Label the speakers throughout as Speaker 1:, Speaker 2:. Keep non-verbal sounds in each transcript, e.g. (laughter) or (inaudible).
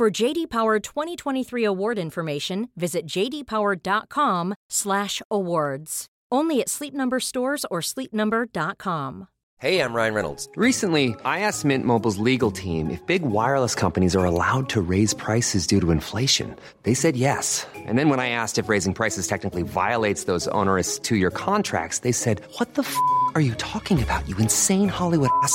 Speaker 1: For JD Power 2023 award information, visit jdpower.com/awards. Only at Sleep Number stores or sleepnumber.com.
Speaker 2: Hey, I'm Ryan Reynolds. Recently, I asked Mint Mobile's legal team if big wireless companies are allowed to raise prices due to inflation. They said yes. And then when I asked if raising prices technically violates those onerous two-year contracts, they said, "What the f*** are you talking about? You insane Hollywood ass."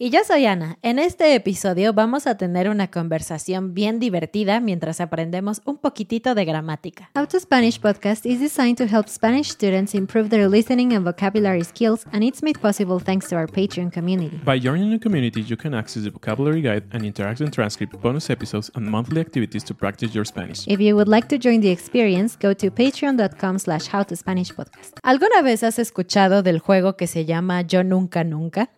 Speaker 3: Y yo soy Ana. En este episodio vamos a tener una conversación bien divertida mientras aprendemos un poquitito de gramática.
Speaker 4: How to Spanish podcast is designed to help Spanish students improve their listening and vocabulary skills, and it's made possible thanks to our Patreon community.
Speaker 5: By joining the community, you can access the vocabulary guide and interactive transcript, bonus episodes, and monthly activities to practice your Spanish.
Speaker 4: If you would like to join the experience, go to patreon.com slash howtospanishpodcast.
Speaker 3: ¿Alguna vez has escuchado del juego que se llama Yo Nunca Nunca?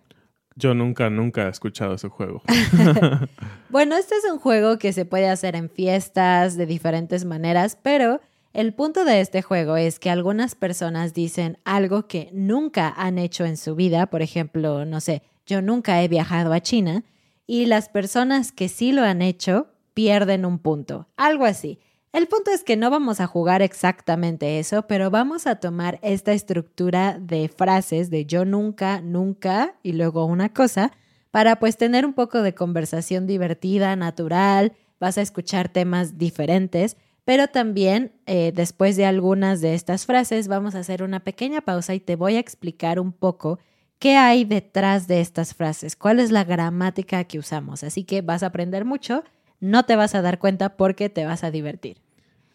Speaker 5: Yo nunca, nunca he escuchado ese juego. (laughs) (laughs)
Speaker 3: Bueno, este es un juego que se puede hacer en fiestas de diferentes maneras, pero el punto de este juego es que algunas personas dicen algo que nunca han hecho en su vida, por ejemplo, no sé, yo nunca he viajado a China, y las personas que sí lo han hecho pierden un punto, algo así. El punto es que no vamos a jugar exactamente eso, pero vamos a tomar esta estructura de frases de yo nunca, nunca y luego una cosa para pues tener un poco de conversación divertida, natural, vas a escuchar temas diferentes, pero también eh, después de algunas de estas frases vamos a hacer una pequeña pausa y te voy a explicar un poco qué hay detrás de estas frases, cuál es la gramática que usamos. Así que vas a aprender mucho, no te vas a dar cuenta porque te vas a divertir.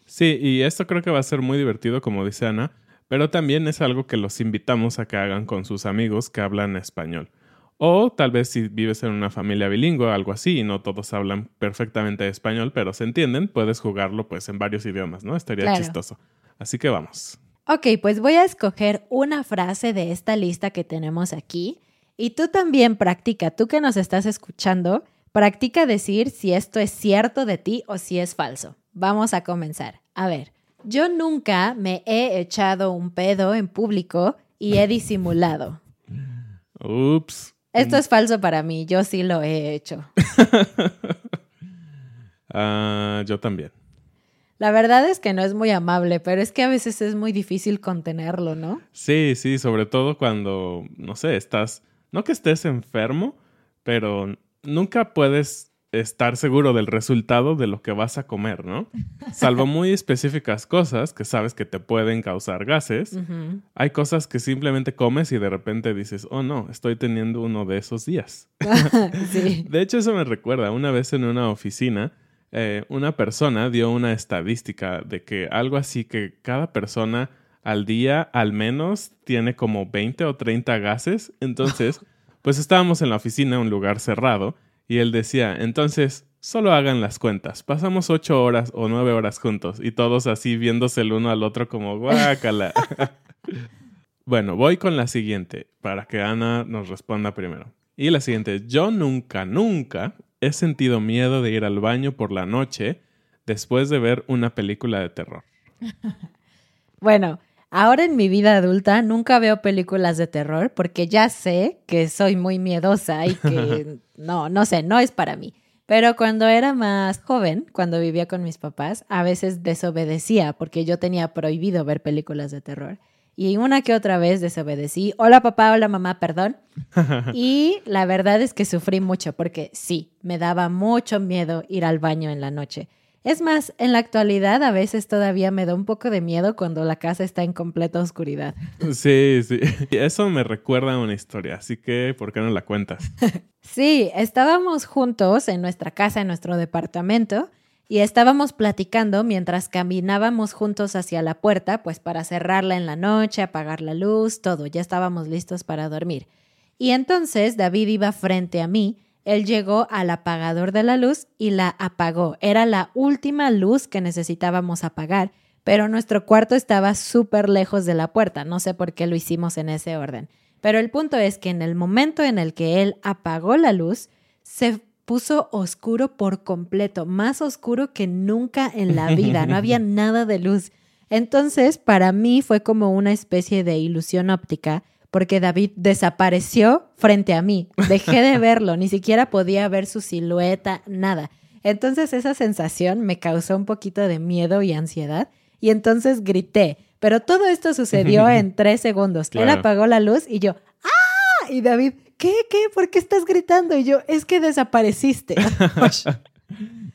Speaker 5: Sí, y esto creo que va a ser muy divertido, como dice Ana, pero también es algo que los invitamos a que hagan con sus amigos que hablan español. O tal vez si vives en una familia bilingüe o algo así y no todos hablan perfectamente español, pero se entienden, puedes jugarlo pues en varios idiomas, ¿no? Estaría
Speaker 3: Claro.
Speaker 5: chistoso. Así que vamos.
Speaker 3: Ok, pues voy a escoger una frase de esta lista que tenemos aquí y tú también practica, tú que nos estás escuchando, practica decir si esto es cierto de ti o si es falso. Vamos a comenzar. A ver, yo nunca me he echado un pedo en público y he disimulado.
Speaker 5: Ups.
Speaker 3: Esto es falso para mí, yo sí lo he hecho. (laughs)
Speaker 5: Ah, yo también.
Speaker 3: La verdad es que no es muy amable, pero es que a veces es muy difícil contenerlo, ¿no?
Speaker 5: Sí, sí, sobre todo cuando, no sé, estás, no que estés enfermo, pero nunca puedes estar seguro del resultado de lo que vas a comer, ¿no? (laughs) Salvo muy específicas cosas que sabes que te pueden causar gases, hay cosas que simplemente comes y de repente dices, oh no, estoy teniendo uno de esos días. (laughs)
Speaker 3: sí. (laughs)
Speaker 5: De hecho, eso me recuerda, una vez en una oficina, eh, una persona dio una estadística de que algo así que cada persona al día al menos tiene como 20 o 30 gases. Entonces, pues estábamos en la oficina, un lugar cerrado, y él decía, entonces, solo hagan las cuentas. Pasamos 8 horas o 9 horas juntos y todos así viéndose el uno al otro como guácala. (laughs) bueno, voy con la siguiente para que Ana nos responda primero. Y la siguiente, yo nunca, nunca he sentido miedo de ir al baño por la noche después de ver una película de terror. (laughs)
Speaker 3: Bueno, ahora en mi vida adulta nunca veo películas de terror porque ya sé que soy muy miedosa y que (laughs) no, no sé, no es para mí. Pero cuando era más joven, cuando vivía con mis papás, a veces desobedecía porque yo tenía prohibido ver películas de terror. Y una que otra vez desobedecí. Hola papá, hola mamá, perdón. (laughs) y la verdad es que sufrí mucho porque sí, me daba mucho miedo ir al baño en la noche. Es más, en la actualidad a veces todavía me da un poco de miedo cuando la casa está en completa oscuridad.
Speaker 5: Sí, sí. (laughs) Eso me recuerda a una historia, así que ¿por qué no la cuentas? (laughs)
Speaker 3: sí, estábamos juntos en nuestra casa, en nuestro departamento, y estábamos platicando mientras caminábamos juntos hacia la puerta, pues para cerrarla en la noche, apagar la luz, todo, ya estábamos listos para dormir. Y entonces David iba frente a mí él llegó al apagador de la luz y la apagó. Era la última luz que necesitábamos apagar, pero nuestro cuarto estaba súper lejos de la puerta. No sé por qué lo hicimos en ese orden. Pero el punto es que en el momento en el que él apagó la luz, se puso oscuro por completo, más oscuro que nunca en la vida. No había (laughs) nada de luz. Entonces, para mí fue como una especie de ilusión óptica porque David desapareció frente a mí. Dejé de verlo, ni siquiera podía ver su silueta, nada. Entonces esa sensación me causó un poquito de miedo y ansiedad y entonces grité. Pero todo esto sucedió (laughs) en tres segundos. Él apagó la luz y yo, ¡ah! Y David, ¿qué? ¿Qué? ¿Por qué estás gritando? Y yo, es que desapareciste. (laughs)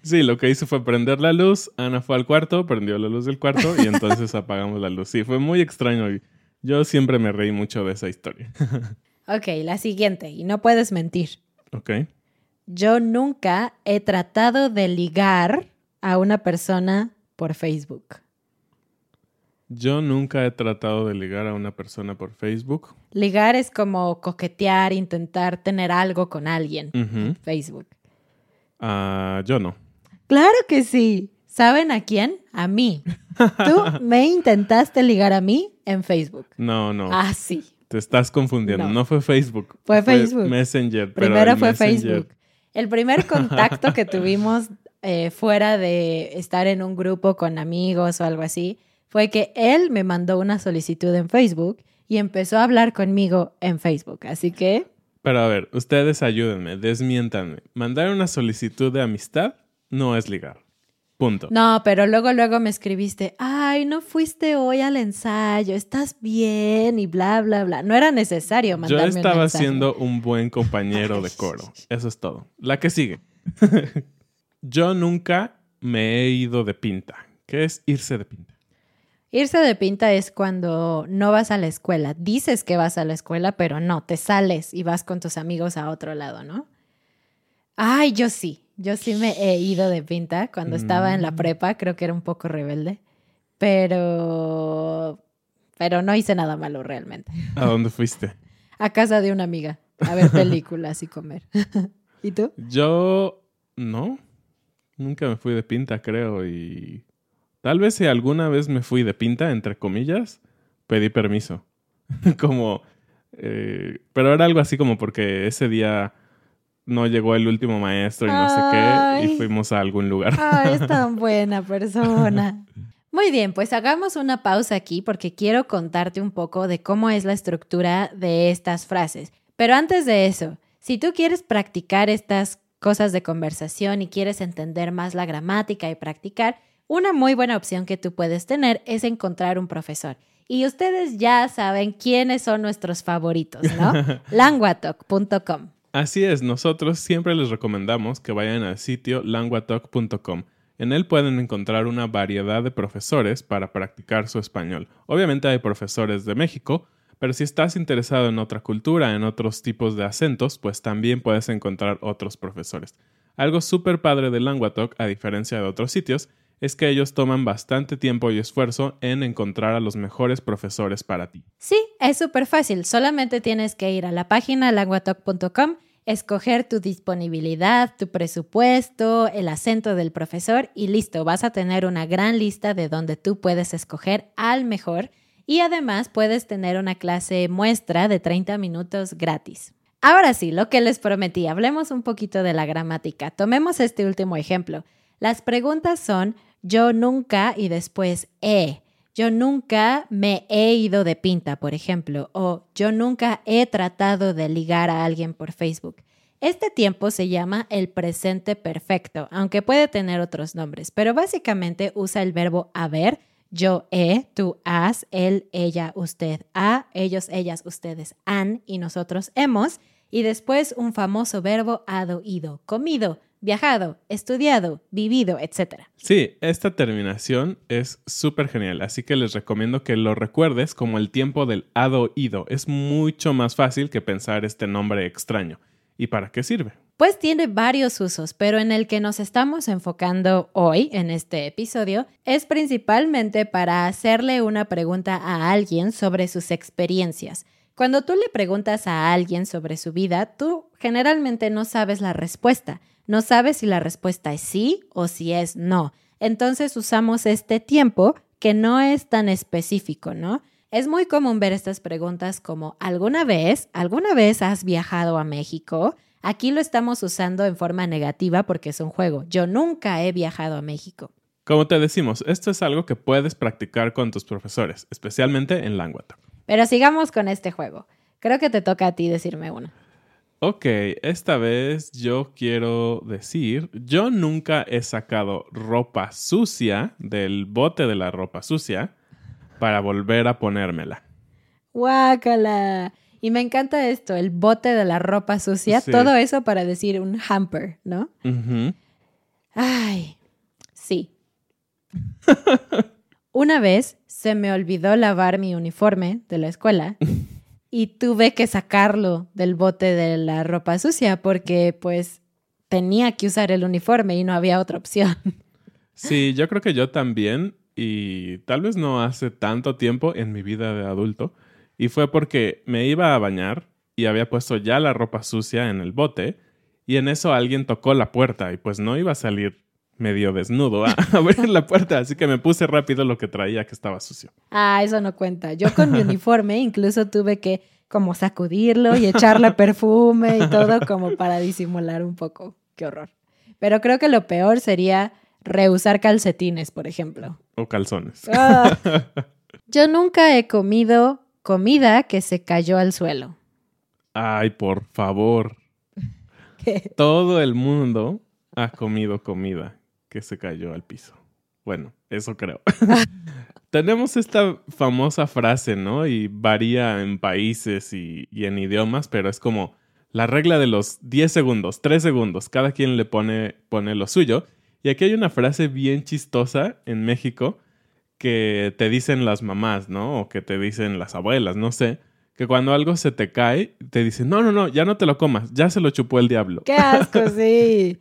Speaker 5: Sí, lo que hizo fue prender la luz. Ana fue al cuarto, prendió la luz del cuarto y entonces (laughs) apagamos la luz. Sí, fue muy extraño. Yo siempre me reí mucho de esa historia. (laughs)
Speaker 3: ok, la siguiente, y no puedes mentir.
Speaker 5: Ok.
Speaker 3: Yo nunca he tratado de ligar a una persona por Facebook.
Speaker 5: Yo nunca he tratado de ligar a una persona por Facebook.
Speaker 3: Ligar es como coquetear, intentar tener algo con alguien. Facebook.
Speaker 5: Ah, yo no.
Speaker 3: Claro que sí. ¿Saben a quién? A mí. Tú me intentaste ligar a mí en Facebook.
Speaker 5: No, no.
Speaker 3: Ah, sí.
Speaker 5: Te estás confundiendo. No, fue Facebook.
Speaker 3: Fue Facebook.
Speaker 5: Messenger.
Speaker 3: Primero fue Facebook. El primer contacto que tuvimos eh, fuera de estar en un grupo con amigos o algo así fue que él me mandó una solicitud en Facebook y empezó a hablar conmigo en Facebook. Así que...
Speaker 5: Pero a ver, ustedes ayúdenme, desmiéntanme. Mandar una solicitud de amistad no es ligar.
Speaker 3: No, pero luego, luego me escribiste, ay, no fuiste hoy al ensayo, estás bien y bla, bla, bla. No era necesario mandarme
Speaker 5: Yo estaba siendo un buen compañero de coro. Eso es todo. La que sigue. (laughs) Yo nunca me he ido de pinta. ¿Qué es irse de pinta?
Speaker 3: Irse de pinta es cuando no vas a la escuela. Dices que vas a la escuela, pero no, te sales y vas con tus amigos a otro lado, ¿no? Ay, yo sí. Yo sí me he ido de pinta cuando estaba en la mm. prepa, creo que era un poco rebelde, pero pero no hice nada malo realmente.
Speaker 5: ¿A dónde fuiste?
Speaker 3: a casa de una amiga, a ver películas y comer. (laughs) ¿Y tú?
Speaker 5: Yo no. Nunca me fui de pinta, creo, y tal vez si alguna vez me fui de pinta, entre comillas, pedí permiso. (laughs) como, eh, pero era algo así como porque ese día no llegó el último maestro y no sé qué, y fuimos a algún lugar.
Speaker 3: Ay, es tan (laughs) buena persona. Muy bien, pues hagamos una pausa aquí porque quiero contarte un poco de cómo es la estructura de estas frases. Pero antes de eso, si tú quieres practicar estas cosas de conversación y quieres entender más la gramática y practicar, una muy buena opción que tú puedes tener es encontrar un profesor. Y ustedes ya saben quiénes son nuestros favoritos, ¿no? (laughs) languatalk.com.
Speaker 5: Así es, nosotros siempre les recomendamos que vayan al sitio languatalk.com. En él pueden encontrar una variedad de profesores para practicar su español. Obviamente hay profesores de México, pero si estás interesado en otra cultura, en otros tipos de acentos, pues también puedes encontrar otros profesores. Algo súper padre de Languatalk, a diferencia de otros sitios, es que ellos toman bastante tiempo y esfuerzo en encontrar a los mejores profesores para ti.
Speaker 3: Sí, es súper fácil. Solamente tienes que ir a la página languatalk.com, escoger tu disponibilidad, tu presupuesto, el acento del profesor y listo, vas a tener una gran lista de donde tú puedes escoger al mejor y además puedes tener una clase muestra de 30 minutos gratis. Ahora sí, lo que les prometí, hablemos un poquito de la gramática. Tomemos este último ejemplo. Las preguntas son yo nunca y después he. Yo nunca me he ido de pinta, por ejemplo, o yo nunca he tratado de ligar a alguien por Facebook. Este tiempo se llama el presente perfecto, aunque puede tener otros nombres, pero básicamente usa el verbo haber, yo he, tú has, él, ella, usted ha, ellos, ellas, ustedes han y nosotros hemos, y después un famoso verbo hado, ido, comido, viajado, estudiado, vivido, etc.
Speaker 5: Sí, esta terminación es súper genial, así que les recomiendo que lo recuerdes como el tiempo del hado ido. Es mucho más fácil que pensar este nombre extraño. ¿Y para qué sirve?
Speaker 3: Pues tiene varios usos, pero en el que nos estamos enfocando hoy, en este episodio, es principalmente para hacerle una pregunta a alguien sobre sus experiencias. Cuando tú le preguntas a alguien sobre su vida, tú generalmente no sabes la respuesta no sabes si la respuesta es sí o si es no. Entonces usamos este tiempo que no es tan específico, ¿no? Es muy común ver estas preguntas como ¿alguna vez? ¿Alguna vez has viajado a México? Aquí lo estamos usando en forma negativa porque es un juego. Yo nunca he viajado a México.
Speaker 5: Como te decimos, esto es algo que puedes practicar con tus profesores, especialmente en Languatalk.
Speaker 3: Pero sigamos con este juego. Creo que te toca a ti decirme una.
Speaker 5: Ok, esta vez yo quiero decir, yo nunca he sacado ropa sucia del bote de la ropa sucia para volver a ponérmela.
Speaker 3: Guácala. Y me encanta esto, el bote de la ropa sucia, todo eso para decir un hamper, ¿no? Ay, sí. (laughs) Una vez se me olvidó lavar mi uniforme de la escuela (laughs) y tuve que sacarlo del bote de la ropa sucia porque pues tenía que usar el uniforme y no había otra opción.
Speaker 5: Sí, yo creo que yo también y tal vez no hace tanto tiempo en mi vida de adulto y fue porque me iba a bañar y había puesto ya la ropa sucia en el bote y en eso alguien tocó la puerta y pues no iba a salir medio desnudo a (laughs) abrir la puerta, así que me puse rápido lo que traía que estaba sucio.
Speaker 3: Ah, eso no cuenta. Yo con mi uniforme incluso tuve que como sacudirlo y echarle (laughs) perfume y todo como para disimular un poco. Qué horror. Pero creo que lo peor sería reusar calcetines, por ejemplo.
Speaker 5: O calzones.
Speaker 3: Ah. (laughs) Yo nunca he comido comida que se cayó al suelo.
Speaker 5: Ay, por favor. Todo el mundo ha comido comida que se cayó al piso. Bueno, eso creo. (laughs) (laughs) Tenemos esta famosa frase, ¿no? Y varía en países y, en idiomas, pero es como la regla de los 10 segundos, 3 segundos, cada quien le pone, pone lo suyo. Y aquí hay una frase bien chistosa en México que te dicen las mamás, ¿no? O que te dicen las abuelas, no sé. Que cuando algo se te cae, te dicen, no, no, no, ya no te lo comas, ya se lo chupó el diablo.
Speaker 3: Qué asco, (laughs) sí.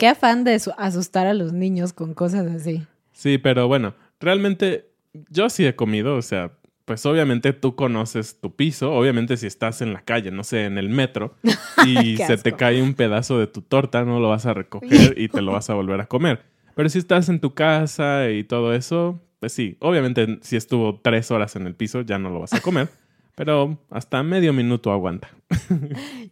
Speaker 3: Qué afán de asustar a los niños con cosas así.
Speaker 5: Sí, pero bueno, realmente yo sí he comido, o sea, pues obviamente tú conoces tu piso, obviamente si estás en la calle, no sé, en el metro, (laughs) y se te cae un pedazo de tu torta, no lo vas a recoger y te lo vas a volver a comer. Pero si estás en tu casa y todo eso, pues sí, obviamente si estuvo tres horas en el piso ya no lo vas a comer. Pero hasta medio minuto aguanta.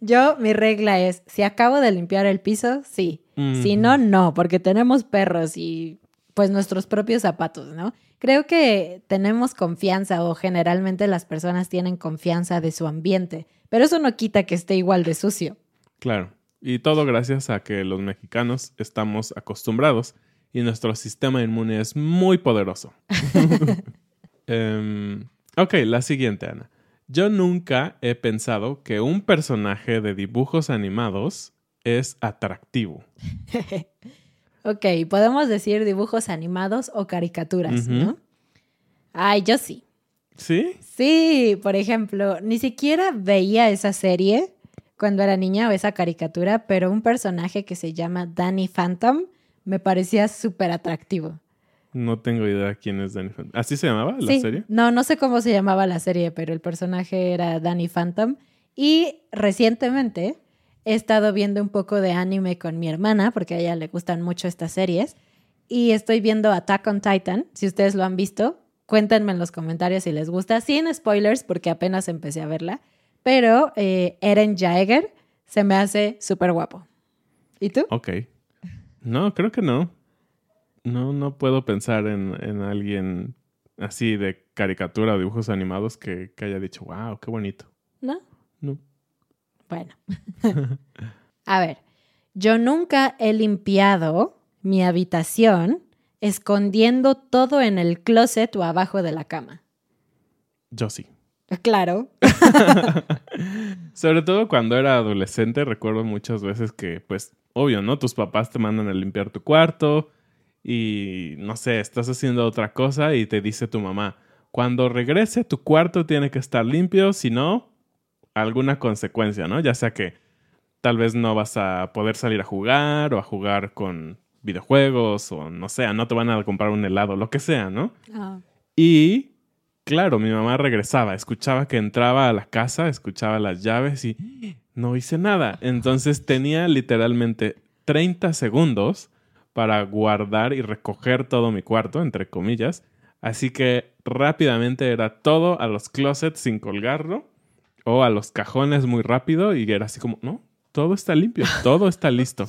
Speaker 3: Yo, mi regla es, si acabo de limpiar el piso, sí. Si no, no, porque tenemos perros y pues nuestros propios zapatos, ¿no? Creo que tenemos confianza o generalmente las personas tienen confianza de su ambiente, pero eso no quita que esté igual de sucio.
Speaker 5: Claro, y todo gracias a que los mexicanos estamos acostumbrados y nuestro sistema inmune es muy poderoso. um, (laughs) (laughs) ok, la siguiente, Ana. Yo nunca he pensado que un personaje de dibujos animados es atractivo. (laughs)
Speaker 3: ok, podemos decir dibujos animados o caricaturas, ¿no? Ay, yo sí.
Speaker 5: ¿Sí?
Speaker 3: Sí, por ejemplo, ni siquiera veía esa serie cuando era niña o esa caricatura, pero un personaje que se llama Danny Phantom me parecía súper atractivo.
Speaker 5: No tengo idea quién es Danny Phantom. ¿Así se llamaba la serie?
Speaker 3: No, no sé cómo se llamaba la serie, pero el personaje era Danny Phantom. Y recientemente he estado viendo un poco de anime con mi hermana, porque a ella le gustan mucho estas series. Y estoy viendo Attack on Titan, si ustedes lo han visto. Cuéntenme en los comentarios si les gusta, sin spoilers, porque apenas empecé a verla. pero eh, Eren Jaeger se me hace súper guapo. ¿Y tú?
Speaker 5: Ok. No, creo que no. No, no puedo pensar en, en alguien así de caricatura o dibujos animados que, que haya dicho, wow, qué bonito.
Speaker 3: ¿No?
Speaker 5: No.
Speaker 3: Bueno. (laughs) A ver, yo nunca he limpiado mi habitación escondiendo todo en el closet o abajo de la cama.
Speaker 5: Yo sí.
Speaker 3: Claro. (laughs)
Speaker 5: Sobre todo cuando era adolescente, recuerdo muchas veces que, pues, obvio, ¿no? Tus papás te mandan a limpiar tu cuarto y, no sé, estás haciendo otra cosa y te dice tu mamá, cuando regrese tu cuarto tiene que estar limpio, si no, alguna consecuencia, ¿no? Ya sea que tal vez no vas a poder salir a jugar o a jugar con videojuegos o no sé, no te van a comprar un helado, lo que sea, ¿no?
Speaker 3: Ah.
Speaker 5: Y claro, mi mamá regresaba, escuchaba que entraba a la casa, escuchaba las llaves y no hice nada. Entonces tenía literalmente 30 segundos para guardar y recoger todo mi cuarto, entre comillas. Así que rápidamente era todo a los closets sin colgarlo o a los cajones muy rápido y era así como, no, todo está limpio, (laughs) todo está listo.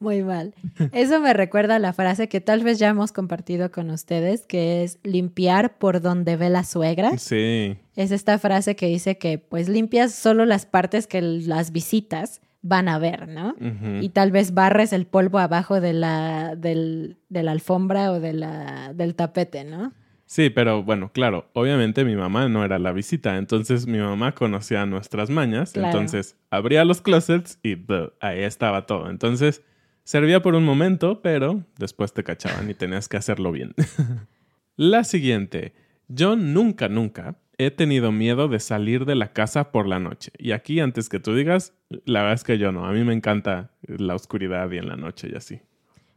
Speaker 3: Muy mal. Eso me recuerda a la frase que tal vez ya hemos compartido con ustedes, que es limpiar por donde ve la suegra.
Speaker 5: Sí,
Speaker 3: Es esta frase que dice que pues limpias solo las partes que las visitas van a ver, ¿no? Y tal vez barres el polvo abajo de la, del, de la alfombra o de la, del tapete, ¿no?
Speaker 5: Sí, pero bueno, claro, obviamente mi mamá no era la visita, entonces mi mamá conocía nuestras mañas,
Speaker 3: Claro.
Speaker 5: entonces abría los closets y ahí estaba todo. Entonces servía por un momento, pero después te cachaban y tenías que hacerlo bien. (laughs) la siguiente, yo nunca, nunca he tenido miedo de salir de la casa por la noche. Y aquí, antes que tú digas, la verdad es que yo no, a mí me encanta la oscuridad y en la noche y así.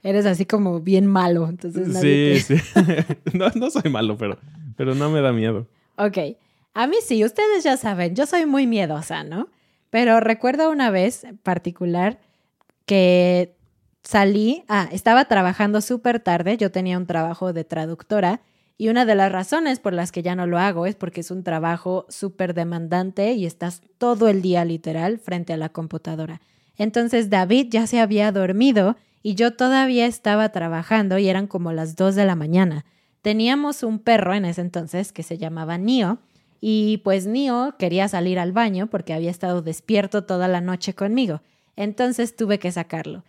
Speaker 3: Eres así como bien malo, entonces nadie
Speaker 5: Sí,
Speaker 3: te-
Speaker 5: sí. (laughs) no, no soy malo, pero, pero no me da miedo.
Speaker 3: Ok, a mí sí, ustedes ya saben, yo soy muy miedosa, ¿no? Pero recuerdo una vez en particular que salí, ah, estaba trabajando súper tarde, yo tenía un trabajo de traductora y una de las razones por las que ya no lo hago es porque es un trabajo súper demandante y estás todo el día literal frente a la computadora. Entonces David ya se había dormido y yo todavía estaba trabajando y eran como las 2 de la mañana. Teníamos un perro en ese entonces que se llamaba Nio y pues Nio quería salir al baño porque había estado despierto toda la noche conmigo. Entonces tuve que sacarlo.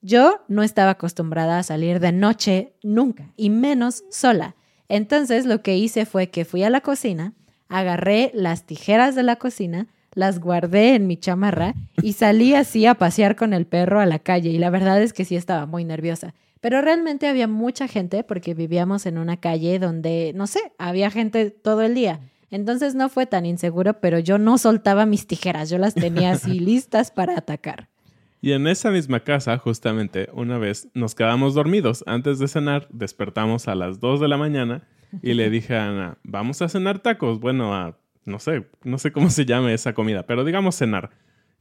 Speaker 3: Yo no estaba acostumbrada a salir de noche nunca, y menos sola. Entonces lo que hice fue que fui a la cocina, agarré las tijeras de la cocina, las guardé en mi chamarra y salí así a pasear con el perro a la calle. Y la verdad es que sí estaba muy nerviosa. Pero realmente había mucha gente porque vivíamos en una calle donde, no sé, había gente todo el día. Entonces no fue tan inseguro, pero yo no soltaba mis tijeras, yo las tenía así (laughs) listas para atacar.
Speaker 5: Y en esa misma casa, justamente, una vez nos quedamos dormidos. Antes de cenar, despertamos a las 2 de la mañana y le dije a Ana, vamos a cenar tacos. Bueno, a, no sé, no sé cómo se llame esa comida, pero digamos cenar.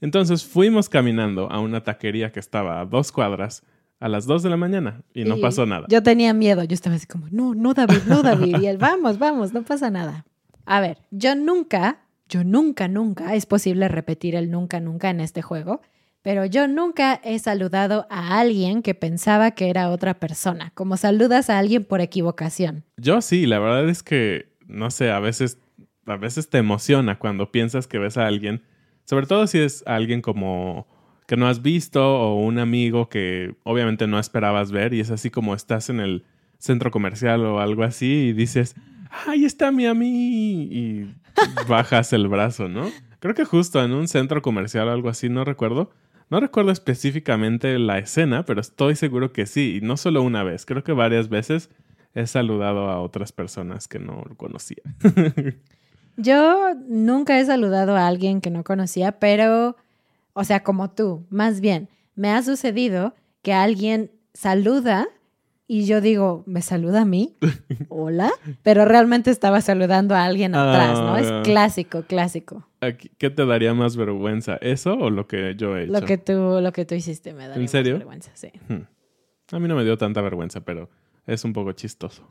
Speaker 5: Entonces fuimos caminando a una taquería que estaba a dos cuadras a las 2 de la mañana y no
Speaker 3: Y
Speaker 5: pasó nada.
Speaker 3: Yo tenía miedo, yo estaba así como, no, no David, no David. Y él, vamos, vamos, no pasa nada. A ver, yo nunca, yo nunca, nunca, es posible repetir el nunca, nunca en este juego, pero yo nunca he saludado a alguien que pensaba que era otra persona, como saludas a alguien por equivocación.
Speaker 5: Yo sí, la verdad es que, no sé, a veces, a veces te emociona cuando piensas que ves a alguien, sobre todo si es alguien como que no has visto o un amigo que obviamente no esperabas ver y es así como estás en el centro comercial o algo así y dices, ¡ay, está mi amigo! Y bajas el brazo, ¿no? Creo que justo en un centro comercial o algo así, no recuerdo. No recuerdo específicamente la escena, pero estoy seguro que sí, y no solo una vez, creo que varias veces he saludado a otras personas que no conocía. (laughs)
Speaker 3: Yo nunca he saludado a alguien que no conocía, pero, o sea, como tú, más bien, me ha sucedido que alguien saluda y yo digo, ¿me saluda a mí? (laughs) Hola, pero realmente estaba saludando a alguien atrás, ¿no?
Speaker 5: Ah.
Speaker 3: Es clásico, clásico.
Speaker 5: Aquí- ¿Qué te daría más vergüenza? ¿Eso o lo que yo he hecho?
Speaker 3: Lo que tú, lo que tú hiciste me da
Speaker 5: ¿En serio?
Speaker 3: vergüenza, sí.
Speaker 5: Hmm. A mí no me dio tanta vergüenza, pero es un poco chistoso.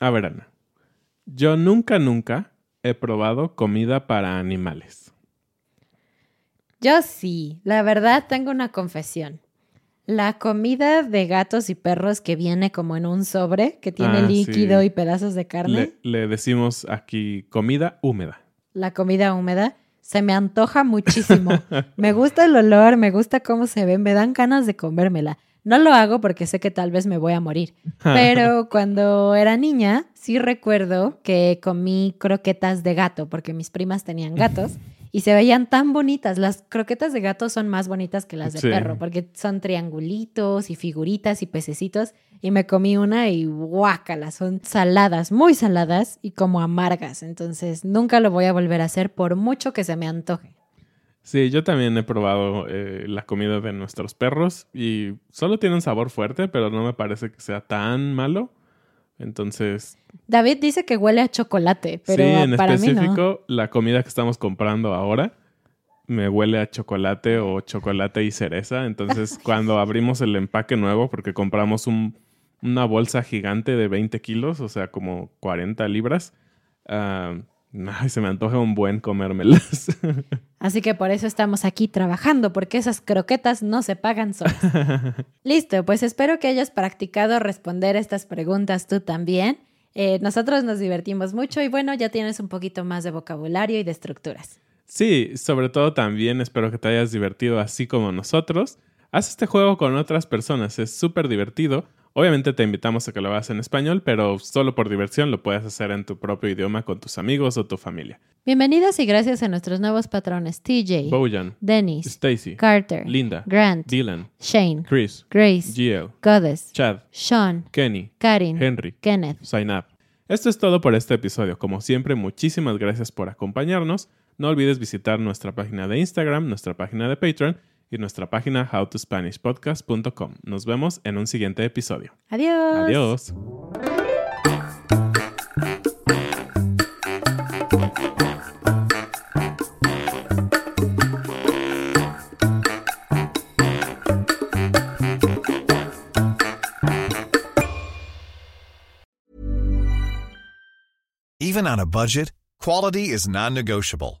Speaker 5: A ver, Ana. Yo nunca, nunca he probado comida para animales.
Speaker 3: Yo sí, la verdad tengo una confesión. La comida de gatos y perros que viene como en un sobre, que tiene
Speaker 5: Ah,
Speaker 3: líquido
Speaker 5: sí.
Speaker 3: y pedazos de carne,
Speaker 5: Le, le decimos aquí comida húmeda.
Speaker 3: la comida húmeda, se me antoja muchísimo. (laughs) me gusta el olor, me gusta cómo se ve, me dan ganas de comérmela. No lo hago porque sé que tal vez me voy a morir. (laughs) Pero cuando era niña, sí recuerdo que comí croquetas de gato, porque mis primas tenían gatos (laughs) y se veían tan bonitas. Las croquetas de gato son más bonitas que las de
Speaker 5: Sí.
Speaker 3: perro, porque son triangulitos y figuritas y pececitos. Y me comí una y guácala, son saladas, muy saladas y como amargas. Entonces nunca lo voy a volver a hacer por mucho que se me antoje.
Speaker 5: Sí, yo también he probado eh, la comida de nuestros perros y solo tiene un sabor fuerte, pero no me parece que sea tan malo. Entonces,
Speaker 3: David dice que huele a chocolate, pero
Speaker 5: sí, en
Speaker 3: para mí no.
Speaker 5: específico, la comida que estamos comprando ahora me huele a chocolate o chocolate y cereza. Entonces, (laughs) cuando abrimos el empaque nuevo, porque compramos un- una bolsa gigante de 20 kilos, o sea, como 40 libras, ah, ay, se me antoja un buen comérmelas. (laughs)
Speaker 3: Así que por eso estamos aquí trabajando, porque esas croquetas no se pagan solas. (laughs) Listo, pues espero que hayas practicado responder estas preguntas tú también. Eh, nosotros nos divertimos mucho y bueno, ya tienes un poquito más de vocabulario y de estructuras.
Speaker 5: Sí, sobre todo también espero que te hayas divertido así como nosotros. Haz este juego con otras personas, es súper divertido. Obviamente te invitamos a que lo hagas en español, pero solo por diversión lo puedes hacer en tu propio idioma con tus amigos o tu familia.
Speaker 3: Bienvenidos y gracias a nuestros nuevos patrones TJ,
Speaker 5: Bojan,
Speaker 3: Dennis,
Speaker 5: Stacy,
Speaker 3: Carter,
Speaker 5: Linda,
Speaker 3: Grant,
Speaker 5: Dylan,
Speaker 3: Shane,
Speaker 5: Chris,
Speaker 3: Grace,
Speaker 5: GL,
Speaker 3: Goddess,
Speaker 5: Chad,
Speaker 3: Sean,
Speaker 5: Kenny,
Speaker 3: Karin,
Speaker 5: Henry,
Speaker 3: Kenneth.
Speaker 5: Sign Up. Esto es todo por este episodio. Como siempre, muchísimas gracias por acompañarnos. No olvides visitar nuestra página de Instagram, nuestra página de Patreon y nuestra página howtospanishpodcast.com. Nos vemos en un siguiente episodio.
Speaker 3: Adiós.
Speaker 5: Adiós.
Speaker 6: Even on a budget, quality is non-negotiable.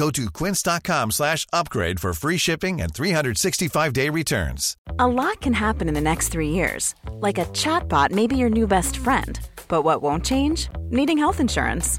Speaker 6: Go to quince.com slash upgrade for free shipping and 365-day returns.
Speaker 7: A lot can happen in the next three years. Like a chatbot may be your new best friend. But what won't change? Needing health insurance.